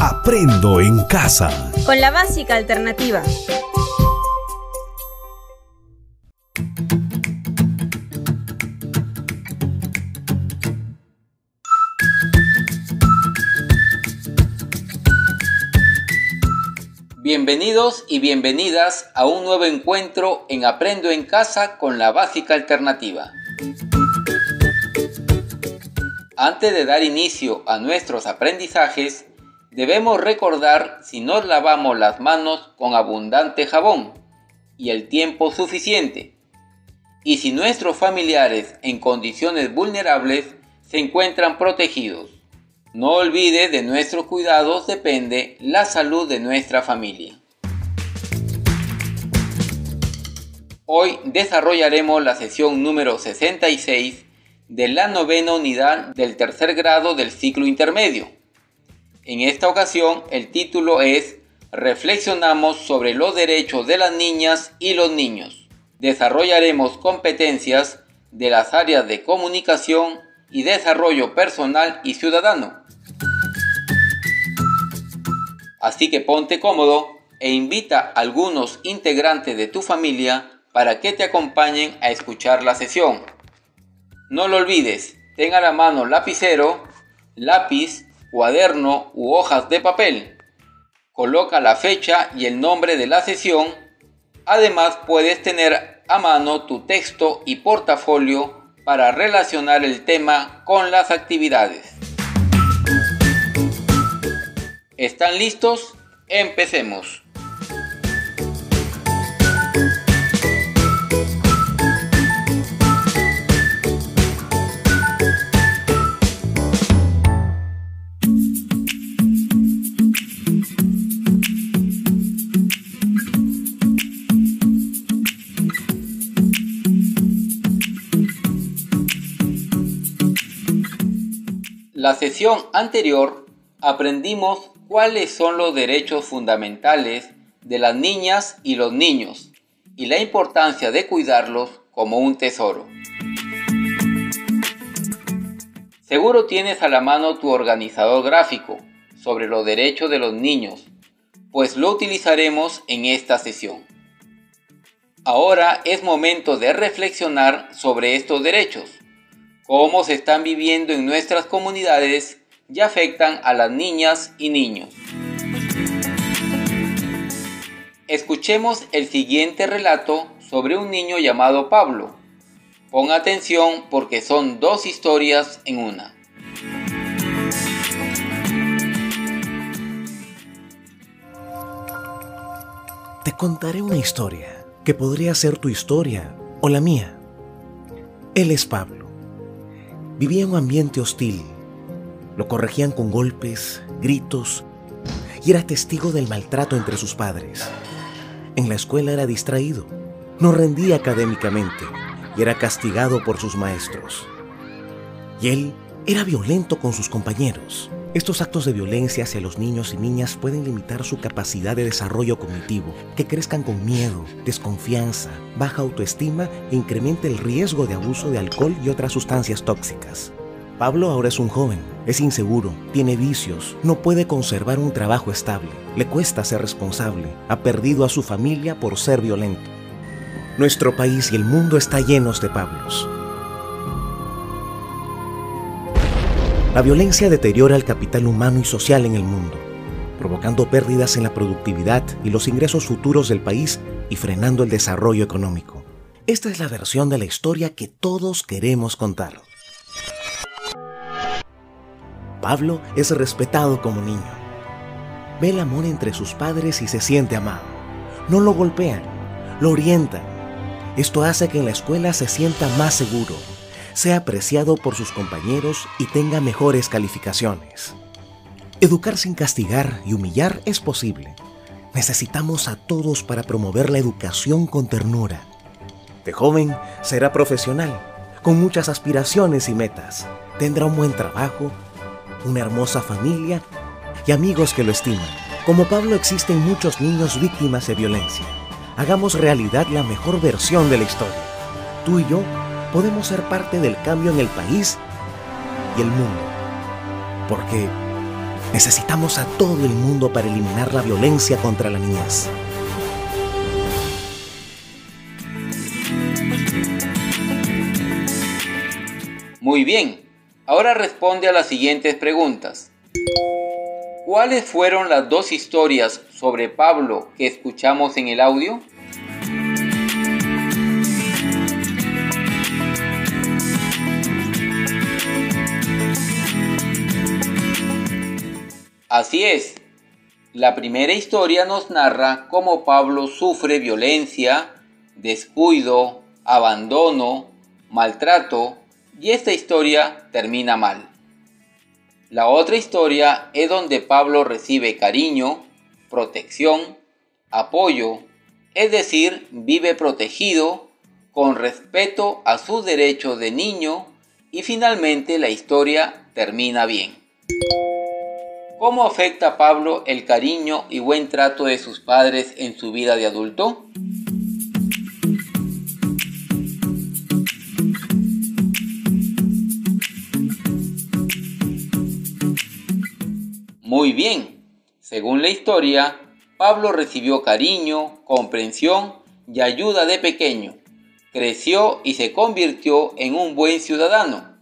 Aprendo en casa. Con la básica alternativa. Bienvenidos y bienvenidas a un nuevo encuentro en Aprendo en Casa con la Básica Alternativa. Antes de dar inicio a nuestros aprendizajes, debemos recordar si nos lavamos las manos con abundante jabón y el tiempo suficiente, y si nuestros familiares en condiciones vulnerables se encuentran protegidos. No olvide de nuestros cuidados depende la salud de nuestra familia. Hoy desarrollaremos la sesión número 66 de la novena unidad del tercer grado del ciclo intermedio. En esta ocasión el título es Reflexionamos sobre los derechos de las niñas y los niños. Desarrollaremos competencias de las áreas de comunicación, y desarrollo personal y ciudadano. Así que ponte cómodo e invita a algunos integrantes de tu familia para que te acompañen a escuchar la sesión. No lo olvides, ten a la mano lapicero, lápiz, cuaderno u hojas de papel. Coloca la fecha y el nombre de la sesión. Además puedes tener a mano tu texto y portafolio para relacionar el tema con las actividades. ¿Están listos? Empecemos. La sesión anterior aprendimos cuáles son los derechos fundamentales de las niñas y los niños y la importancia de cuidarlos como un tesoro. Seguro tienes a la mano tu organizador gráfico sobre los derechos de los niños, pues lo utilizaremos en esta sesión. Ahora es momento de reflexionar sobre estos derechos cómo se están viviendo en nuestras comunidades y afectan a las niñas y niños. Escuchemos el siguiente relato sobre un niño llamado Pablo. Pon atención porque son dos historias en una. Te contaré una historia que podría ser tu historia o la mía. Él es Pablo Vivía en un ambiente hostil. Lo corregían con golpes, gritos y era testigo del maltrato entre sus padres. En la escuela era distraído, no rendía académicamente y era castigado por sus maestros. Y él era violento con sus compañeros. Estos actos de violencia hacia los niños y niñas pueden limitar su capacidad de desarrollo cognitivo, que crezcan con miedo, desconfianza, baja autoestima e incremente el riesgo de abuso de alcohol y otras sustancias tóxicas. Pablo ahora es un joven, es inseguro, tiene vicios, no puede conservar un trabajo estable, le cuesta ser responsable, ha perdido a su familia por ser violento. Nuestro país y el mundo está llenos de Pablos. La violencia deteriora el capital humano y social en el mundo, provocando pérdidas en la productividad y los ingresos futuros del país y frenando el desarrollo económico. Esta es la versión de la historia que todos queremos contar. Pablo es respetado como niño. Ve el amor entre sus padres y se siente amado. No lo golpean, lo orientan. Esto hace que en la escuela se sienta más seguro sea apreciado por sus compañeros y tenga mejores calificaciones. Educar sin castigar y humillar es posible. Necesitamos a todos para promover la educación con ternura. De joven será profesional, con muchas aspiraciones y metas. Tendrá un buen trabajo, una hermosa familia y amigos que lo estiman. Como Pablo existen muchos niños víctimas de violencia. Hagamos realidad la mejor versión de la historia. Tú y yo podemos ser parte del cambio en el país y el mundo. Porque Necesitamos a todo el mundo para eliminar la violencia contra la niñez. Muy bien, ahora responde a las siguientes preguntas. ¿Cuáles fueron las dos historias sobre Pablo que escuchamos en el audio? Así es, la primera historia nos narra cómo Pablo sufre violencia, descuido, abandono, maltrato y esta historia termina mal. La otra historia es donde Pablo recibe cariño, protección, apoyo, es decir, vive protegido, con respeto a sus derechos de niño y finalmente la historia termina bien. ¿Cómo afecta a Pablo el cariño y buen trato de sus padres en su vida de adulto? Muy bien, según la historia, Pablo recibió cariño, comprensión y ayuda de pequeño. Creció y se convirtió en un buen ciudadano,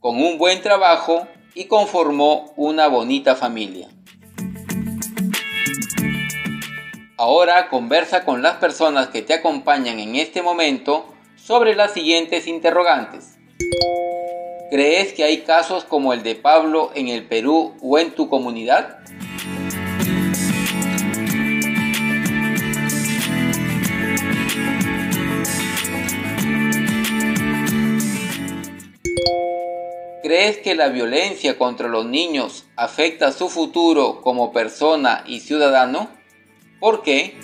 con un buen trabajo y conformó una bonita familia. Ahora conversa con las personas que te acompañan en este momento sobre las siguientes interrogantes. ¿Crees que hay casos como el de Pablo en el Perú o en tu comunidad? ¿Crees que la violencia contra los niños afecta su futuro como persona y ciudadano? ¿Por qué?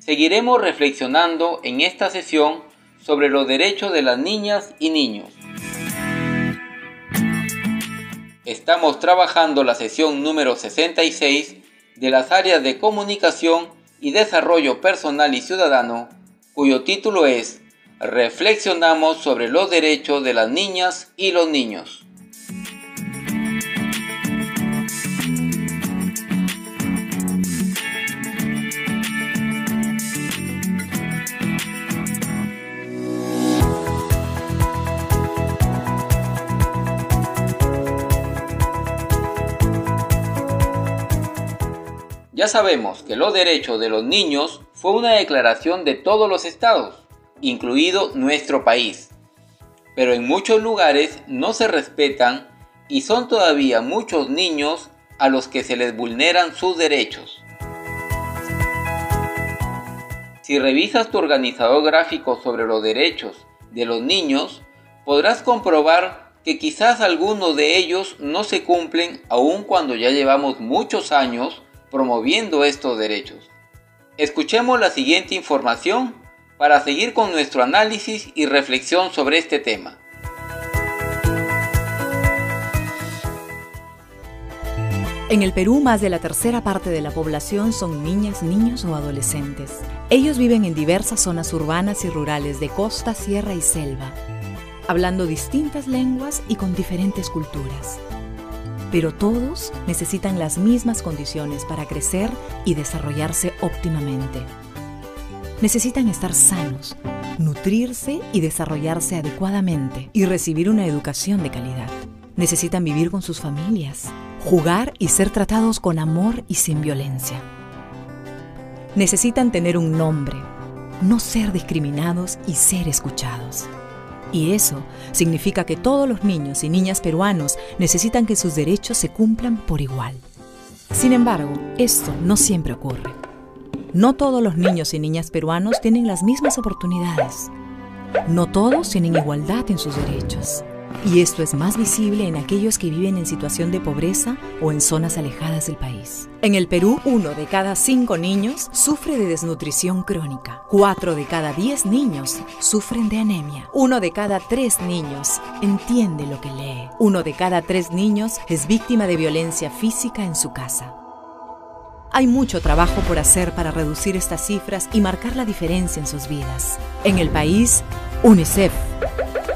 Seguiremos reflexionando en esta sesión sobre los derechos de las niñas y niños. Estamos trabajando la sesión número 66 de las áreas de comunicación y desarrollo personal y ciudadano, cuyo título es Reflexionamos sobre los derechos de las niñas y los niños. Ya sabemos que los derechos de los niños fue una declaración de todos los estados, incluido nuestro país. Pero en muchos lugares no se respetan y son todavía muchos niños a los que se les vulneran sus derechos. Si revisas tu organizador gráfico sobre los derechos de los niños, podrás comprobar que quizás algunos de ellos no se cumplen aun cuando ya llevamos muchos años promoviendo estos derechos. Escuchemos la siguiente información para seguir con nuestro análisis y reflexión sobre este tema. En el Perú, más de la tercera parte de la población son niñas, niños o adolescentes. Ellos viven en diversas zonas urbanas y rurales de costa, sierra y selva, hablando distintas lenguas y con diferentes culturas pero todos necesitan las mismas condiciones para crecer y desarrollarse óptimamente. Necesitan estar sanos, nutrirse y desarrollarse adecuadamente y recibir una educación de calidad. Necesitan vivir con sus familias, jugar y ser tratados con amor y sin violencia. Necesitan tener un nombre, no ser discriminados y ser escuchados. Y eso significa que todos los niños y niñas peruanos necesitan que sus derechos se cumplan por igual. Sin embargo, esto no siempre ocurre. No todos los niños y niñas peruanos tienen las mismas oportunidades. No todos tienen igualdad en sus derechos. Y esto es más visible en aquellos que viven en situación de pobreza o en zonas alejadas del país. En el Perú, uno de cada cinco niños sufre de desnutrición crónica. Cuatro de cada diez niños sufren de anemia. Uno de cada tres niños entiende lo que lee. Uno de cada tres niños es víctima de violencia física en su casa. Hay mucho trabajo por hacer para reducir estas cifras y marcar la diferencia en sus vidas. En el país, UNICEF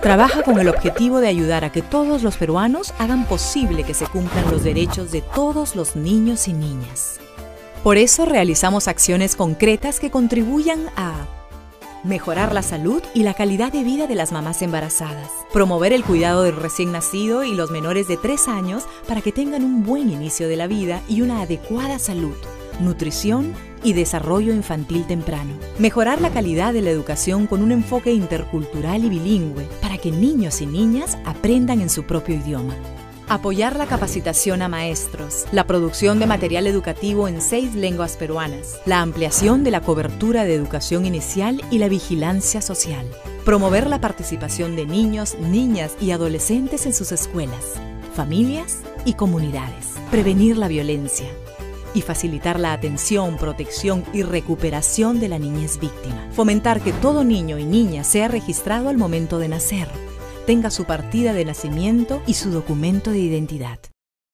trabaja con el objetivo de ayudar a que todos los peruanos hagan posible que se cumplan los derechos de todos los niños y niñas. Por eso realizamos acciones concretas que contribuyan a mejorar la salud y la calidad de vida de las mamás embarazadas, promover el cuidado del recién nacido y los menores de 3 años para que tengan un buen inicio de la vida y una adecuada salud, nutrición y desarrollo infantil temprano. Mejorar la calidad de la educación con un enfoque intercultural y bilingüe para que niños y niñas aprendan en su propio idioma. Apoyar la capacitación a maestros, la producción de material educativo en seis lenguas peruanas, la ampliación de la cobertura de educación inicial y la vigilancia social. Promover la participación de niños, niñas y adolescentes en sus escuelas, familias y comunidades. Prevenir la violencia y facilitar la atención, protección y recuperación de la niñez víctima. Fomentar que todo niño y niña sea registrado al momento de nacer tenga su partida de nacimiento y su documento de identidad.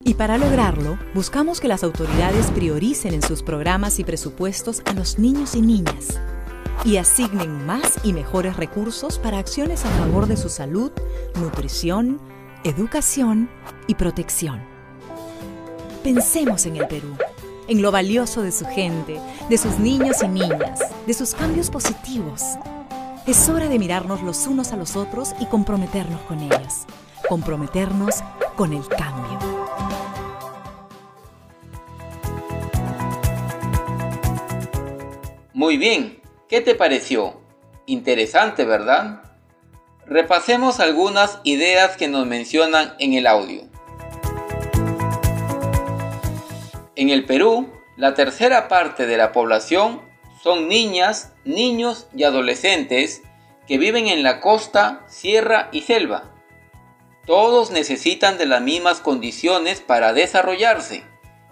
Y para lograrlo, buscamos que las autoridades prioricen en sus programas y presupuestos a los niños y niñas y asignen más y mejores recursos para acciones a favor de su salud, nutrición, educación y protección. Pensemos en el Perú, en lo valioso de su gente, de sus niños y niñas, de sus cambios positivos es hora de mirarnos los unos a los otros y comprometernos con ellos. Comprometernos con el cambio. Muy bien, ¿qué te pareció? Interesante, ¿verdad? Repasemos algunas ideas que nos mencionan en el audio. En el Perú, la tercera parte de la población son niñas, niños y adolescentes que viven en la costa, sierra y selva. Todos necesitan de las mismas condiciones para desarrollarse,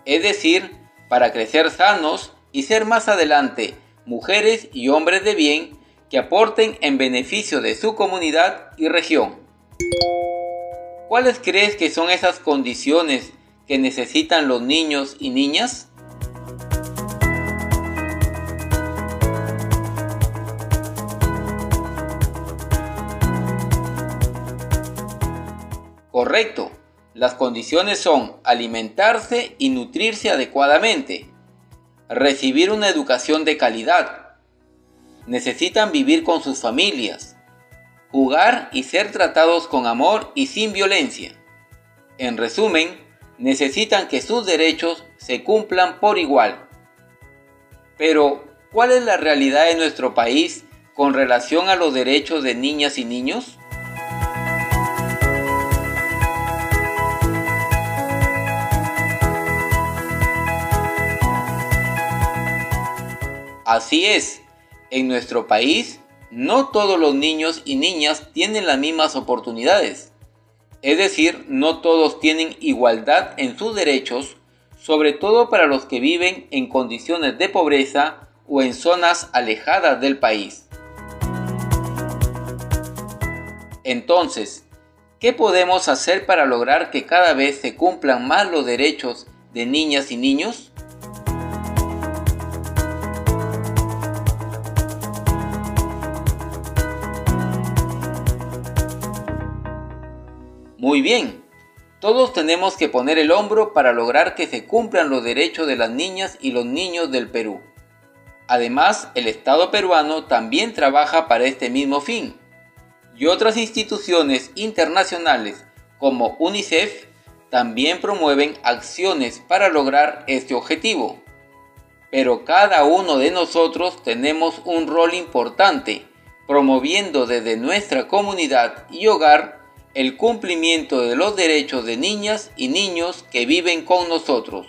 es decir, para crecer sanos y ser más adelante mujeres y hombres de bien que aporten en beneficio de su comunidad y región. ¿Cuáles crees que son esas condiciones que necesitan los niños y niñas? Correcto. Las condiciones son alimentarse y nutrirse adecuadamente, recibir una educación de calidad, necesitan vivir con sus familias, jugar y ser tratados con amor y sin violencia. En resumen, necesitan que sus derechos se cumplan por igual. Pero, ¿cuál es la realidad de nuestro país con relación a los derechos de niñas y niños? Así es, en nuestro país no todos los niños y niñas tienen las mismas oportunidades. Es decir, no todos tienen igualdad en sus derechos, sobre todo para los que viven en condiciones de pobreza o en zonas alejadas del país. Entonces, ¿qué podemos hacer para lograr que cada vez se cumplan más los derechos de niñas y niños? Muy bien, todos tenemos que poner el hombro para lograr que se cumplan los derechos de las niñas y los niños del Perú. Además, el Estado peruano también trabaja para este mismo fin. Y otras instituciones internacionales como UNICEF también promueven acciones para lograr este objetivo. Pero cada uno de nosotros tenemos un rol importante, promoviendo desde nuestra comunidad y hogar el cumplimiento de los derechos de niñas y niños que viven con nosotros.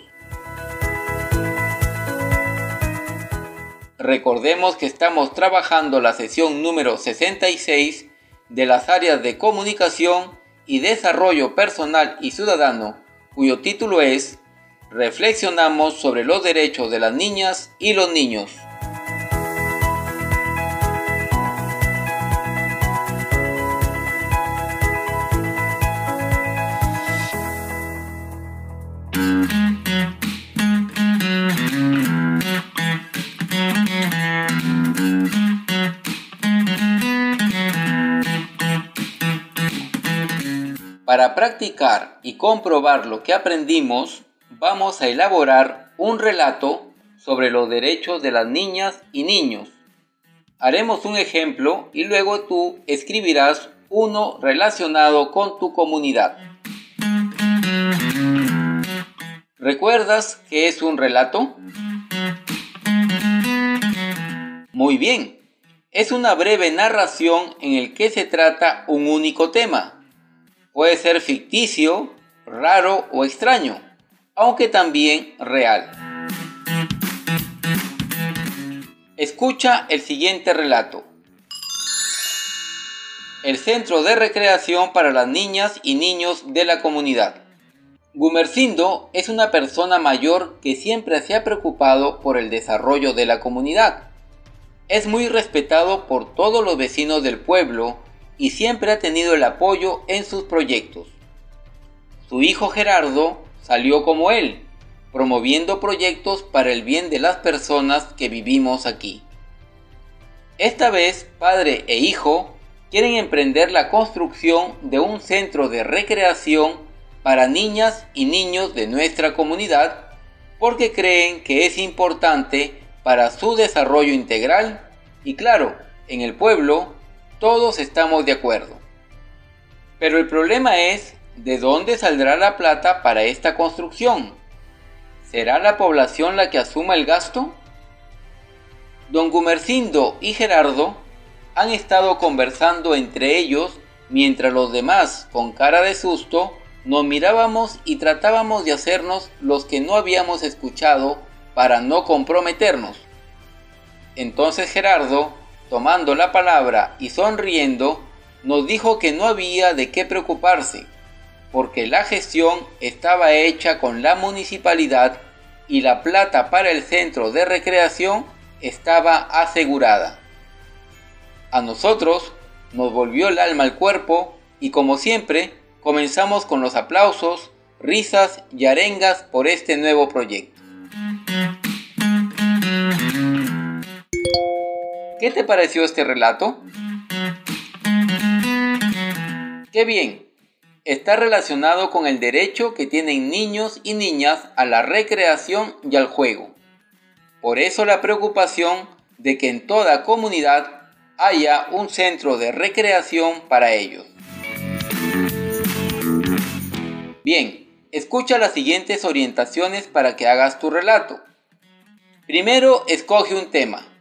Recordemos que estamos trabajando la sesión número 66 de las áreas de comunicación y desarrollo personal y ciudadano, cuyo título es Reflexionamos sobre los derechos de las niñas y los niños. Y comprobar lo que aprendimos, vamos a elaborar un relato sobre los derechos de las niñas y niños. Haremos un ejemplo y luego tú escribirás uno relacionado con tu comunidad. ¿Recuerdas qué es un relato? Muy bien, es una breve narración en el que se trata un único tema. Puede ser ficticio, raro o extraño, aunque también real. Escucha el siguiente relato. El centro de recreación para las niñas y niños de la comunidad. Gumercindo es una persona mayor que siempre se ha preocupado por el desarrollo de la comunidad. Es muy respetado por todos los vecinos del pueblo y siempre ha tenido el apoyo en sus proyectos. Su hijo Gerardo salió como él, promoviendo proyectos para el bien de las personas que vivimos aquí. Esta vez, padre e hijo quieren emprender la construcción de un centro de recreación para niñas y niños de nuestra comunidad porque creen que es importante para su desarrollo integral y claro, en el pueblo todos estamos de acuerdo. Pero el problema es de dónde saldrá la plata para esta construcción. ¿Será la población la que asuma el gasto? Don Gumercindo y Gerardo han estado conversando entre ellos mientras los demás, con cara de susto, nos mirábamos y tratábamos de hacernos los que no habíamos escuchado para no comprometernos. Entonces Gerardo, tomando la palabra y sonriendo, nos dijo que no había de qué preocuparse, porque la gestión estaba hecha con la municipalidad y la plata para el centro de recreación estaba asegurada. A nosotros nos volvió el alma al cuerpo y como siempre comenzamos con los aplausos, risas y arengas por este nuevo proyecto. ¿Qué te pareció este relato? ¡Qué bien! Está relacionado con el derecho que tienen niños y niñas a la recreación y al juego. Por eso la preocupación de que en toda comunidad haya un centro de recreación para ellos. Bien, escucha las siguientes orientaciones para que hagas tu relato. Primero, escoge un tema.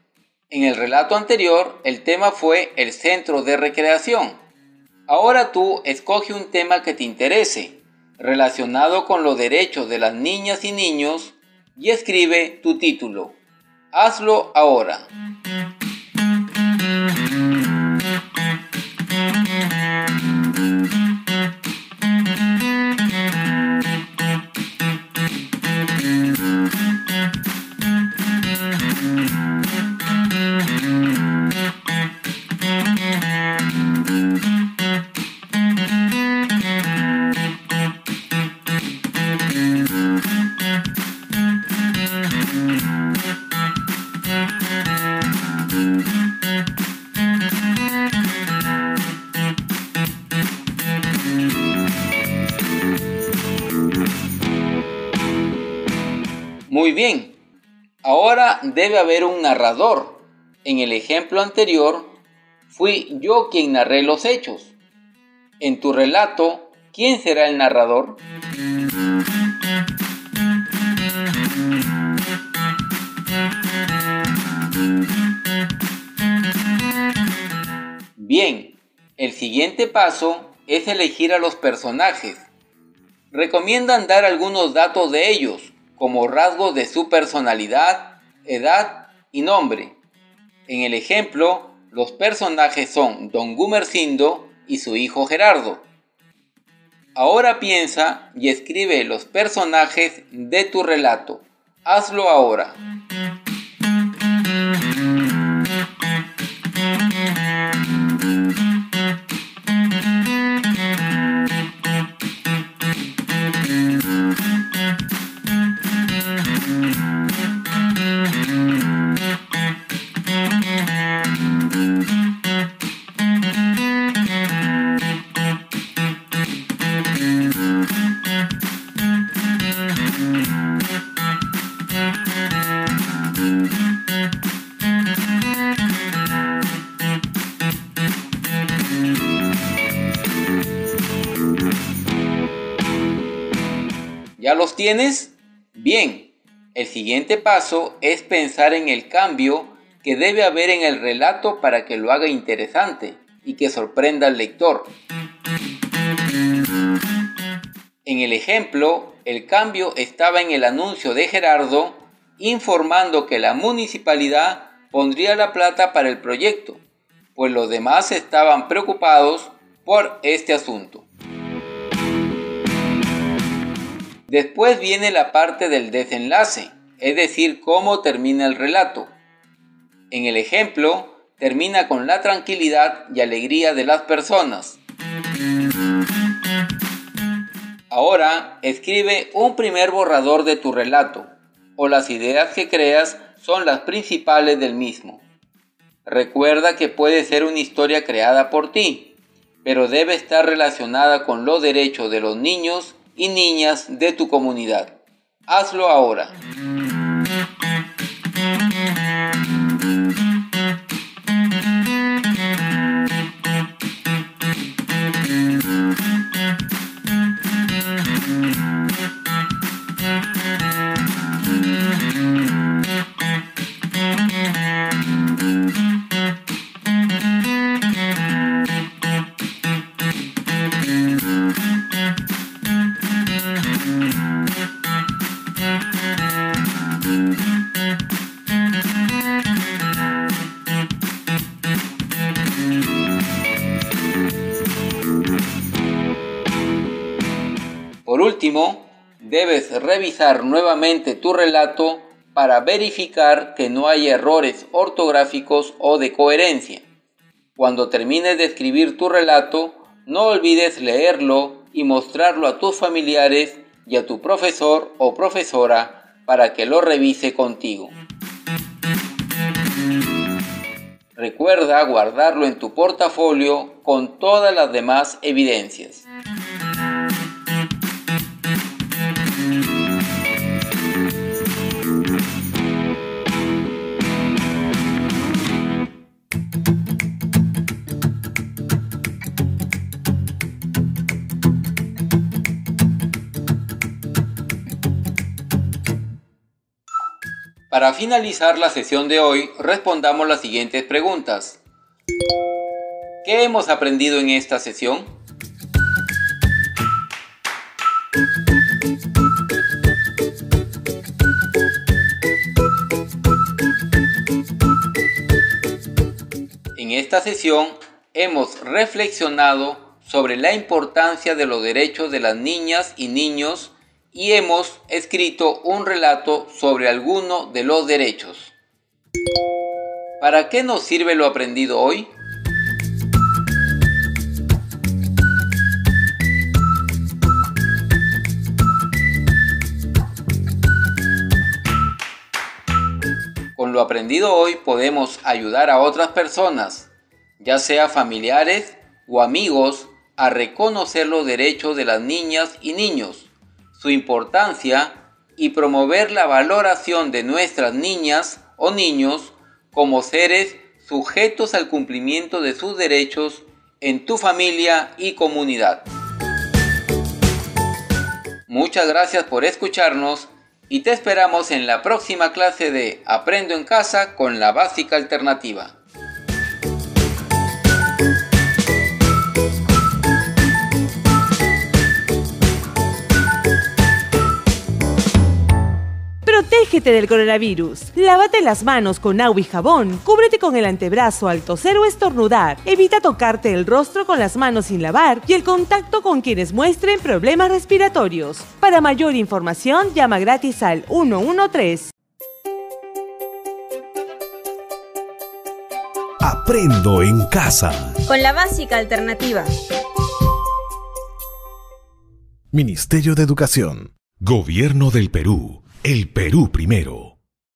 En el relato anterior, el tema fue el centro de recreación. Ahora tú escoge un tema que te interese, relacionado con los derechos de las niñas y niños, y escribe tu título. Hazlo ahora. Bien, ahora debe haber un narrador. En el ejemplo anterior, fui yo quien narré los hechos. En tu relato, ¿quién será el narrador? Bien, el siguiente paso es elegir a los personajes. Recomiendan dar algunos datos de ellos, como rasgos de su personalidad, edad y nombre. En el ejemplo, los personajes son Don Gumercindo y su hijo Gerardo. Ahora piensa y escribe los personajes de tu relato. Hazlo ahora. ¿Ya los tienes? Bien, el siguiente paso es pensar en el cambio que debe haber en el relato para que lo haga interesante y que sorprenda al lector. En el ejemplo, el cambio estaba en el anuncio de Gerardo informando que la municipalidad pondría la plata para el proyecto, pues los demás estaban preocupados por este asunto. Después viene la parte del desenlace, es decir, cómo termina el relato. En el ejemplo, termina con la tranquilidad y alegría de las personas. Ahora escribe un primer borrador de tu relato, o las ideas que creas son las principales del mismo. Recuerda que puede ser una historia creada por ti, pero debe estar relacionada con los derechos de los niños y niñas de tu comunidad. Hazlo ahora. Revisar nuevamente tu relato para verificar que no hay errores ortográficos o de coherencia. Cuando termines de escribir tu relato, no olvides leerlo y mostrarlo a tus familiares y a tu profesor o profesora para que lo revise contigo. Recuerda guardarlo en tu portafolio con todas las demás evidencias. Finalizar la sesión de hoy, respondamos las siguientes preguntas. ¿Qué hemos aprendido en esta sesión? En esta sesión hemos reflexionado sobre la importancia de los derechos de las niñas y niños y hemos escrito un relato sobre alguno de los derechos. ¿Para qué nos sirve lo aprendido hoy? Con lo aprendido hoy podemos ayudar a otras personas, ya sea familiares o amigos, a reconocer los derechos de las niñas y niños su importancia y promover la valoración de nuestras niñas o niños como seres sujetos al cumplimiento de sus derechos en tu familia y comunidad. Muchas gracias por escucharnos y te esperamos en la próxima clase de Aprendo en casa con la básica alternativa. Protégete del coronavirus. Lávate las manos con agua y jabón. Cúbrete con el antebrazo al toser o estornudar. Evita tocarte el rostro con las manos sin lavar y el contacto con quienes muestren problemas respiratorios. Para mayor información, llama gratis al 113. Aprendo en casa. Con la básica alternativa. Ministerio de Educación. Gobierno del Perú. El Perú primero.